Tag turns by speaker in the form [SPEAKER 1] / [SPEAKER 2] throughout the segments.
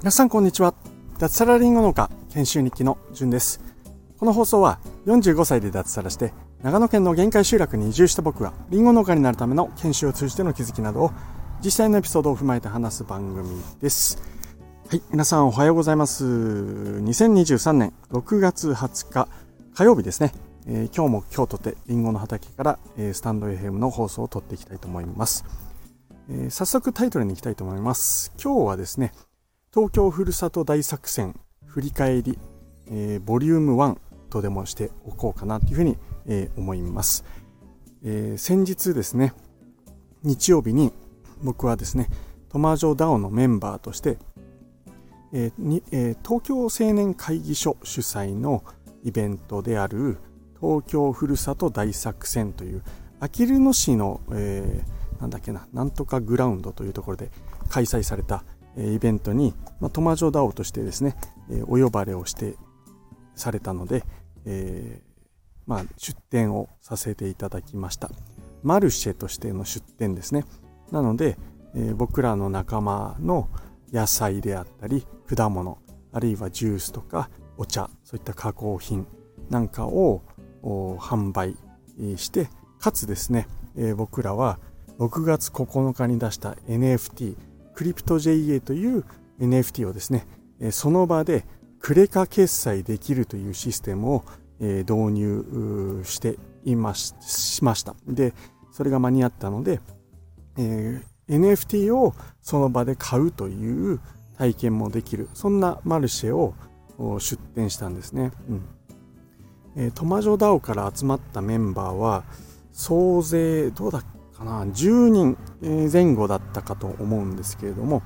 [SPEAKER 1] 皆さんこんにちは。脱サラリンゴ農家研修日記のじゅんです。この放送は45歳で脱サラして長野県の限界集落に移住した僕がリンゴ農家になるための研修を通じての気づきなどを実際のエピソードを踏まえて話す番組です。はい皆さんおはようございます。2023年6月20日火曜日ですね。えー、今日も今日とてリンゴの畑から、えー、スタンド FM の放送を撮っていきたいと思います、えー、早速タイトルに行きたいと思います。今日はですね東京ふるさと大作戦振り返り、えボリューム1とでもしておこうかなというふうに、え思います、え先日ですね日曜日に僕はですねトマジョダオのメンバーとして、えにえ東京青年会議所主催のイベントである東京ふるさと大作戦というあきる野市の、えー、なんだっけななんとかグラウンドというところで開催された、えー、イベントに、まあ、トマジョダオとしてですね、えー、お呼ばれをしてされたので、えーまあ、出店をさせていただきました。マルシェとしての出店ですね。なので、えー、僕らの仲間の野菜であったり果物あるいはジュースとかお茶そういった加工品なんかを販売してかつですね、僕らは6月9日に出した NFT クリプト JA という NFT をですねその場でクレカ決済できるというシステムを導入していまししました。でそれが間に合ったので、え、NFT をその場で買うという体験もできる。そんなマルシェを出店したんですね、うん。えー、トマジョダオから集まったメンバーは総勢どうだかな10人前後だったかと思うんですけれども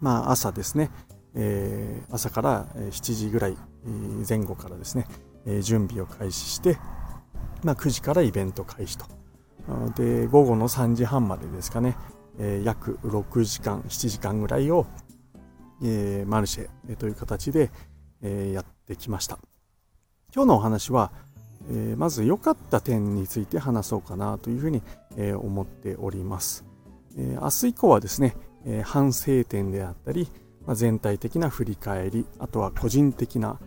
[SPEAKER 1] まあ朝ですね、えー、朝から7時ぐらい前後からですね、えー、準備を開始して、まあ、9時からイベント開始と。で午後の3時半までですかね、えー、約6時間7時間ぐらいを、えー、マルシェという形で、えー、やってきました。今日のお話は、えー、まず良かった点について話そうかなというふうに、えー、思っております、えー、明日以降はですね、え反省点であったり、まあ、全体的な振り返りあとは個人的な、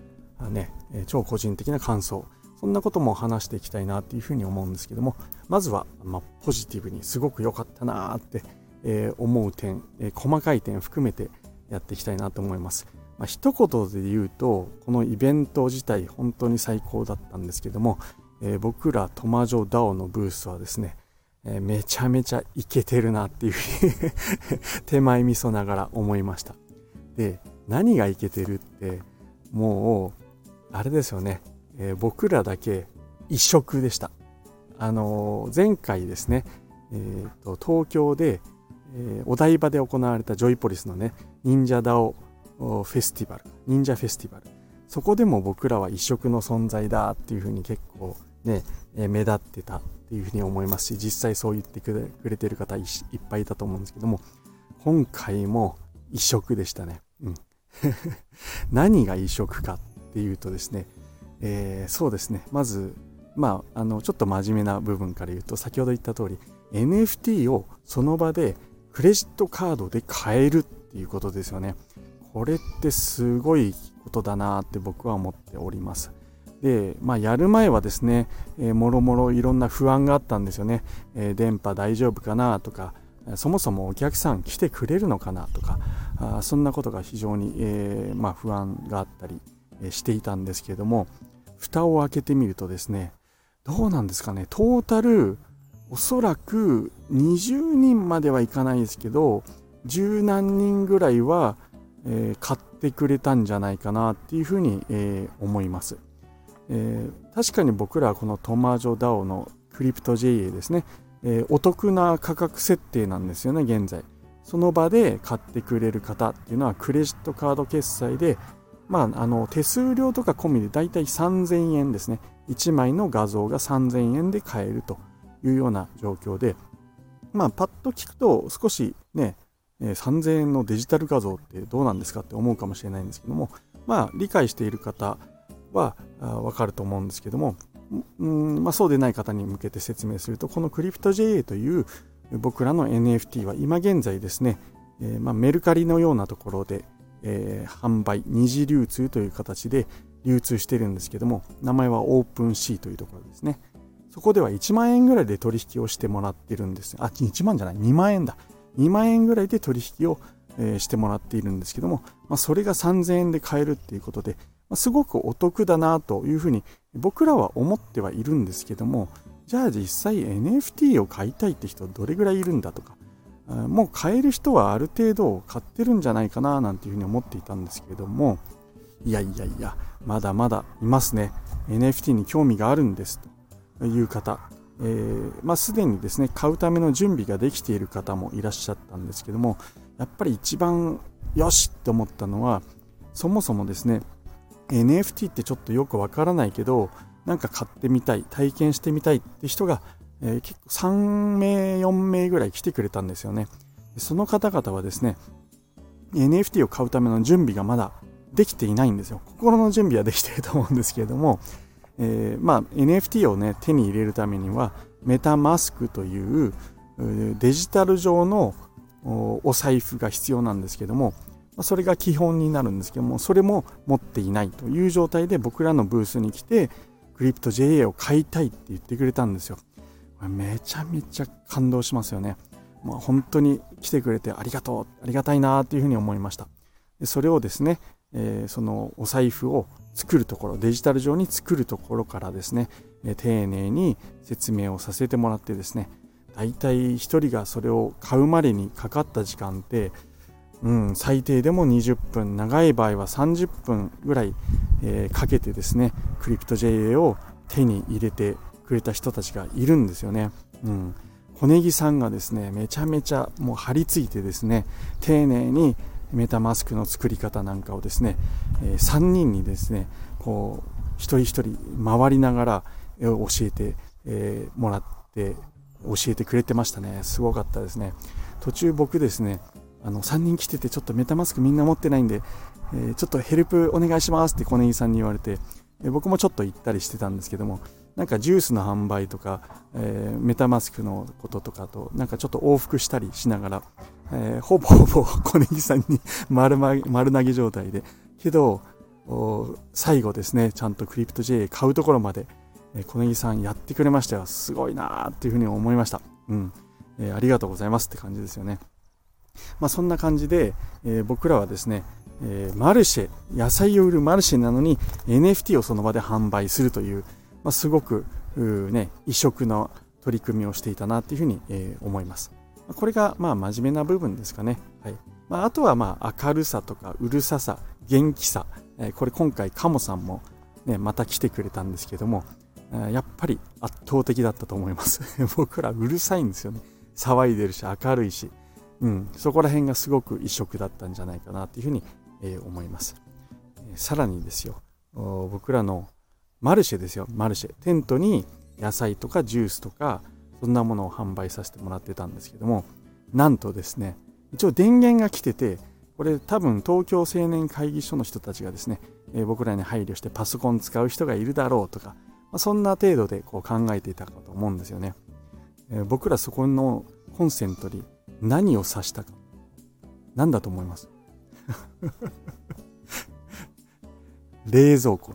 [SPEAKER 1] ね、超個人的な感想そんなことも話していきたいなというふうに思うんですけどもまずは、まあ、ポジティブにすごく良かったなって、え思う点、え細かい点含めてやっていきたいなと思います。まあ、一言で言うとこのイベント自体本当に最高だったんですけども、えー、僕らトマジョダオのブースはですね、えー、めちゃめちゃイケてるなっていうふうに 手前味噌ながら思いました。で何がイケてるってもうあれですよね、えー、僕らだけ異色でした。あの前回ですね、えーと、東京で、えお台場で行われたジョイポリスのね忍者ダオフェスティバル。忍者フェスティバル。そこでも僕らは異色の存在だっていうふうに結構ね目立ってたっていうふうに思いますし実際そう言ってくれてる方いっぱいいたと思うんですけども今回も異色でしたね、うん、何が異色かっていうとですね、えー、そうですね。まずまああのちょっと真面目な部分から言うと先ほど言った通り NFT をその場でクレジットカードで買えるっていうことですよね。これってすごいことだなって僕は思っております。で、まあ、やる前はですね、えー、もろもろいろんな不安があったんですよね。えー、電波大丈夫かなとか、そもそもお客さん来てくれるのかなとか、あそんなことが非常に、えー、まあ、不安があったりしていたんですけれども、蓋を開けてみるとですね、どうなんですかね、トータルおそらく20人まではいかないですけど、十何人ぐらいは、え、買ってくれたんじゃないかなっていうふうに、え、思います、え、確かに僕らはこのトマージョダオのクリプト JA ですね、えお得な価格設定なんですよね現在。その場で買ってくれる方っていうのはクレジットカード決済でまあ、あの手数料とか込みでだいたい3000円ですね。1枚の画像が3000円で買えるというような状況で。まあパッと聞くと少しねえ3000円のデジタル画像ってどうなんですかって思うかもしれないんですけども、まあ、理解している方はわかると思うんですけども、んまあ、そうでない方に向けて説明すると、このクリプト JA という僕らの NFT は今現在ですね、えー、まあ、メルカリのようなところで、えー、販売、二次流通という形で流通してるんですけども、名前はオープンシーというところですね。そこでは1万円ぐらいで取引をしてもらってるんです。あ、1万じゃない、2万円だ。2万円ぐらいで取引を、え、してもらっているんですけども、まあ、それが3000円で買えるっていうことで、まあ、すごくお得だなというふうに僕らは思ってはいるんですけども、じゃあ実際 NFT を買いたいって人どれぐらいいるんだとか、もう買える人はある程度買ってるんじゃないかななんていうふうに思っていたんですけども、いやいやいや、まだまだいますね。NFT に興味があるんですという方、えー、まあ、すでにですね、買うための準備ができている方もいらっしゃったんですけども、やっぱり一番よしって思ったのは、そもそもですね、NFT ってちょっとよくわからないけど、なんか買ってみたい、体験してみたいって人が、えー、結構3名、4名ぐらい来てくれたんですよね。その方々はですね、NFT を買うための準備がまだできていないんですよ。心の準備はできていると思うんですけれども、えー、まあ、NFT をね、手に入れるためには、メタマスクというデジタル上のお財布が必要なんですけども、それが基本になるんですけども、それも持っていないという状態で僕らのブースに来て、クリプト JA を買いたいって言ってくれたんですよ。めちゃめちゃ感動しますよね。まあ、本当に来てくれてありがとう、ありがたいなというふうに思いました。でそれをですね、えー、そのお財布を作るところ、デジタル上に作るところからですね、丁寧に説明をさせてもらってですね、大体1人がそれを買うまでにかかった時間って、うん、最低でも20分、長い場合は30分ぐらい、えー、かけてですね、クリプト JA を手に入れてくれた人たちがいるんですよね。うん。小ネギさんがですね、めちゃめちゃもう張り付いてですね、丁寧にメタマスクの作り方なんかをですね、え、3人にですね、こう、一人一人回りながら教えて、え、もらって、教えてくれてましたね。すごかったですね。途中僕ですね、あの3人来ててちょっとメタマスクみんな持ってないんで、え、ちょっとヘルプお願いしますって小ネギさんに言われて、え僕もちょっと行ったりしてたんですけどもなんかジュースの販売とか、え、メタマスクのこととかとなんかちょっと往復したりしながら、えー、ほぼほぼ小ネギさんに丸丸投げ状態で。けど最後ですねちゃんとクリプト J 買うところまで、えー、小ネギさんやってくれましたよすごいなーっていうふうに思いました。うん、えー、ありがとうございますって感じですよね。まあ、そんな感じで、えー、僕らはですね、えー、マルシェ、野菜を売るマルシェなのに NFT をその場で販売するという、まあ、すごくね、異色の取り組みをしていたなというふうに、えー、思います。これがまあ真面目な部分ですかね。はいまあ、あとはまあ明るさとかうるささ、元気さ、えー、これ今回カモさんも、ね、また来てくれたんですけどもえ、やっぱり圧倒的だったと思います。僕らうるさいんですよね。騒いでるし明るいし。うん、そこら辺がすごく異色だったんじゃないかなというふうに、えー、思います。えー、さらにですよ、僕らのマルシェですよ、マルシェ。テントに野菜とかジュースとか、そんなものを販売させてもらってたんですけども、なんとですね、一応電源が来てて、これ多分東京青年会議所の人たちがですね、えー、僕らに配慮してパソコン使う人がいるだろうとか、まあ、そんな程度でこう考えていたかと思うんですよね。えー、僕らそこのコンセントに何を指したか。何だと思います？冷蔵庫。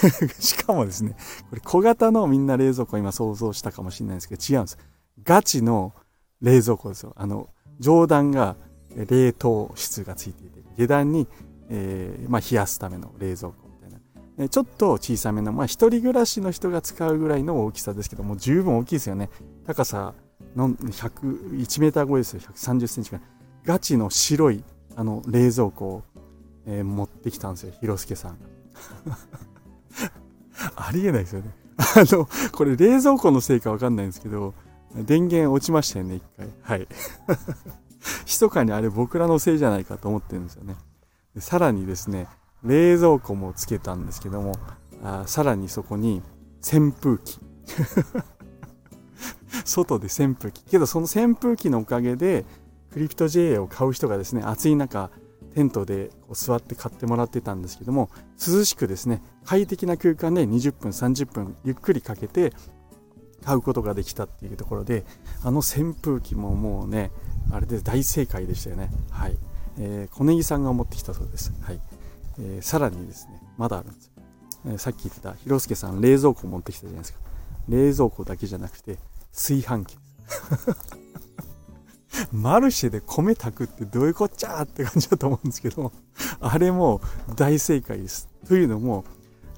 [SPEAKER 1] しかもですね、これ小型のみんな冷蔵庫今想像したかもしれないですけど違うんです。ガチの冷蔵庫ですよ。あの、上段が冷凍室がついていて、下段に、えー、まあ、冷やすための冷蔵庫みたいな。ちょっと小さめの、まあ、一人暮らしの人が使うぐらいの大きさですけども、十分大きいですよね。高さの100 1メーター超えですよ130センチぐらいガチの白いあの冷蔵庫を、えー、持ってきたんですよ広助さんが ありえないですよね。あのこれ冷蔵庫のせいかわかんないんですけど電源落ちましたよね一回。はい。密かにあれ僕らのせいじゃないかと思ってるんですよね。でさらにですね冷蔵庫もつけたんですけどもあさらにそこに扇風機。外で扇風機。けどその扇風機のおかげで、クリプト JA を買う人がですね、暑い中、テントでこう座って買ってもらってたんですけども、涼しくですね、快適な空間で20分、30分ゆっくりかけて、買うことができたっていうところであの扇風機ももうねあれで大正解でしたよね。はい、えー、小ネギさんが持ってきたそうです。はい、えー、さらにですねまだあるんです。よ、えー、さっき言った広助さん冷蔵庫持ってきたじゃないですか。冷蔵庫だけじゃなくて炊飯器。ですマルシェで米炊くってどういうこっちゃって感じだと思うんですけど、あれも大正解です。というのも、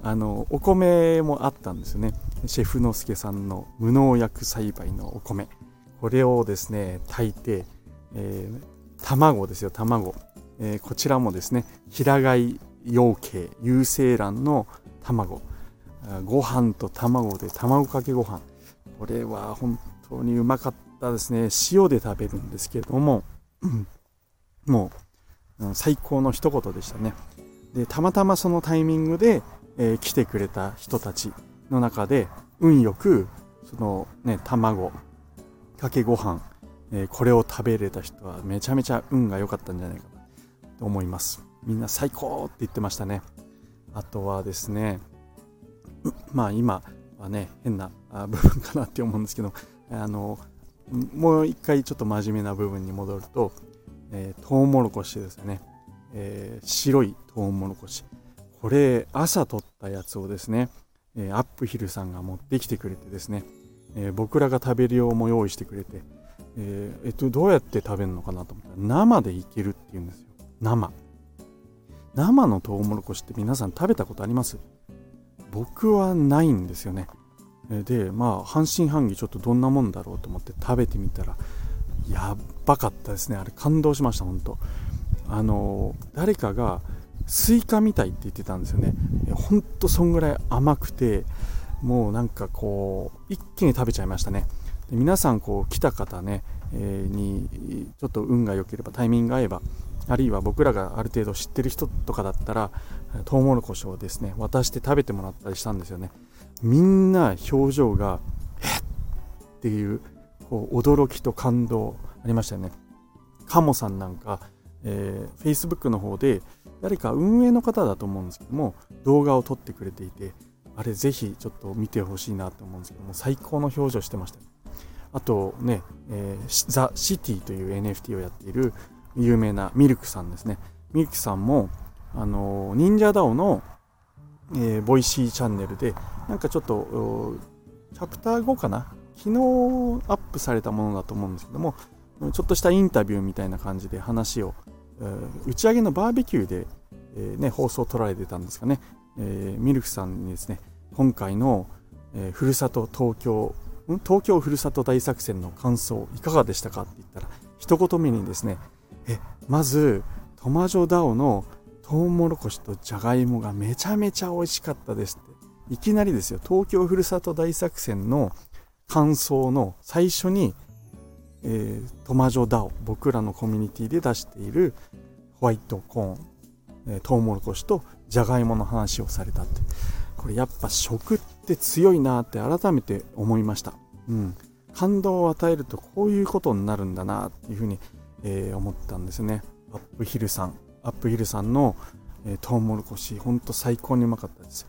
[SPEAKER 1] あの、お米もあったんですよね。シェフのすけさんの無農薬栽培のお米。これをですね、炊いて、えー、卵ですよ、卵。えー、こちらもですね、平貝養鶏、有精卵の卵。ご飯と卵で卵かけご飯。これは本当にうまかったたですね。塩で食べるんですけれども、もう、最高の一言でしたね。で、たまたまそのタイミングで、えー、来てくれた人たちの中で、運よく、そのね、卵、かけご飯、えー、これを食べれた人はめちゃめちゃ運が良かったんじゃないかと思います。みんな最高って言ってましたね。あとはですね、まあ今はね、変な部分かなって思うんですけど、あの、もう一回ちょっと真面目な部分に戻ると、えー、トウモロコシですね、えー、白いトウモロコシ。これ朝取ったやつをですね、えー、アップヒルさんが持ってきてくれてですね、えー、僕らが食べる用も用意してくれて、えー、えっとどうやって食べるのかなと思ったら生でいけるっていうんですよ。生。生のトウモロコシって皆さん食べたことあります？僕はないんですよね。でまあ半信半疑ちょっとどんなもんだろうと思って食べてみたらやばかったですね。あれ感動しました本当。あの誰かがスイカみたいって言ってたんですよね。ほんとそんぐらい甘くてもうなんかこう一気に食べちゃいましたね。で皆さんこう来た方ね、え、にちょっと運が良ければタイミングが合えばあるいは僕らがある程度知ってる人とかだったらトウモロコシをですね渡して食べてもらったりしたんですよね。みんな表情がえっっていうこう驚きと感動ありましたよね。カモさんなんか、えー、Facebook の方で誰か運営の方だと思うんですけども動画を撮ってくれていてあれぜひちょっと見てほしいなと思うんですけども最高の表情してました、あとね、えー、ザ・シティという NFT をやっている有名なミルクさんですね。ミルクさんもあの NinjaDAO のえー、 Voicy チャンネルで、なんかちょっと、チャプター5かな？昨日アップされたものだと思うんですけども、ちょっとしたインタビューみたいな感じで話を、えー、打ち上げのバーベキューで、えー、ね、放送を捉えてたんですかね、えー、ミルクさんにですね、今回の、え、ふるさと東京、東京ふるさと大作戦の感想いかがでしたか？って言ったら、一言目にですね、え、まず、トマジョダオのトウモロコシとじゃがいもがめちゃめちゃ美味しかったですって。いきなりですよ、東京ふるさと大作戦の感想の最初に、えー、トマジョダオ、僕らのコミュニティで出しているホワイトコーン、え、トウモロコシとじゃがいもの話をされたって。これやっぱ食って強いなって改めて思いました。うん。感動を与えるとこういうことになるんだなっていうふうに、えー、思ったんですね。アップヒルさん、アップヒルさんの、えー、トウモロコシ、ほんと最高にうまかったです。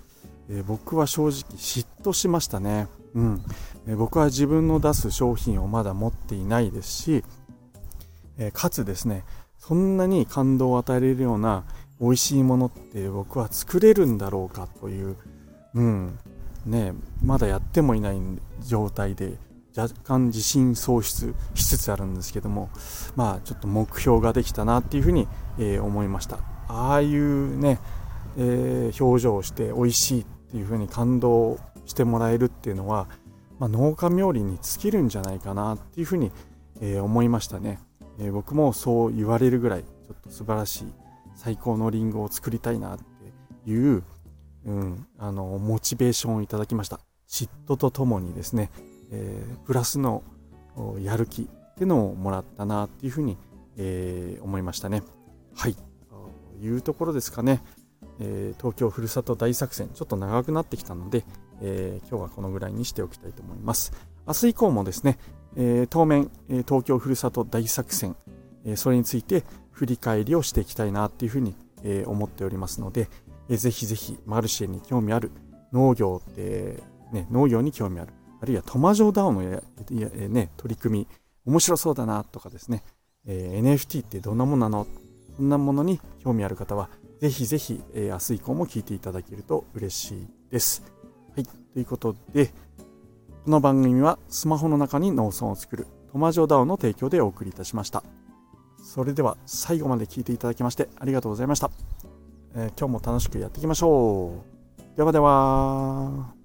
[SPEAKER 1] えー、僕は正直嫉妬しましたね。うん、えー、僕は自分の出す商品をまだ持っていないですし、えかつですね、そんなに感動を与えれるような美味しいものって僕は作れるんだろうかという、うん、ね、まだやってもいない状態で若干自信喪失しつつあるんですけども、まあちょっと目標ができたなっていうふうに、えー、思いました。ああいうね、えー、表情をして美味しいっていうふうに感動してもらえるっていうのは、まあ、農家冥利に尽きるんじゃないかなっていうふうに、えー、思いましたね、え僕もそう言われるぐらいちょっと素晴らしい最高のリンゴを作りたいなっていう、うん、あのモチベーションをいただきました嫉妬とともにですねえー、プラスのやる気っていうのをもらったなっていうふうに、えー、思いましたね。はい。というところですかね。えー、東京ふるさと大作戦、ちょっと長くなってきたので、え、今日はこのぐらいにしておきたいと思います。明日以降もですね、え、当面、え東京ふるさと大作戦、えそれについて振り返りをしていきたいなっていうふうに、え思っておりますので、えー、ぜひぜひマルシェに興味ある農業って、ね、農業に興味あるあるいはトマジョダオのやや、ね、取り組み、面白そうだなとかですね、えー、NFT ってどんなものなの？そんなものに興味ある方は、ぜひぜひ、えー、明日以降も聞いていただけると嬉しいです。はい。ということで、この番組はスマホの中に農村を作るトマジョダオの提供でお送りいたしました。それでは最後まで聞いていただきましてありがとうございました。えー、今日も楽しくやっていきましょう。ではでは。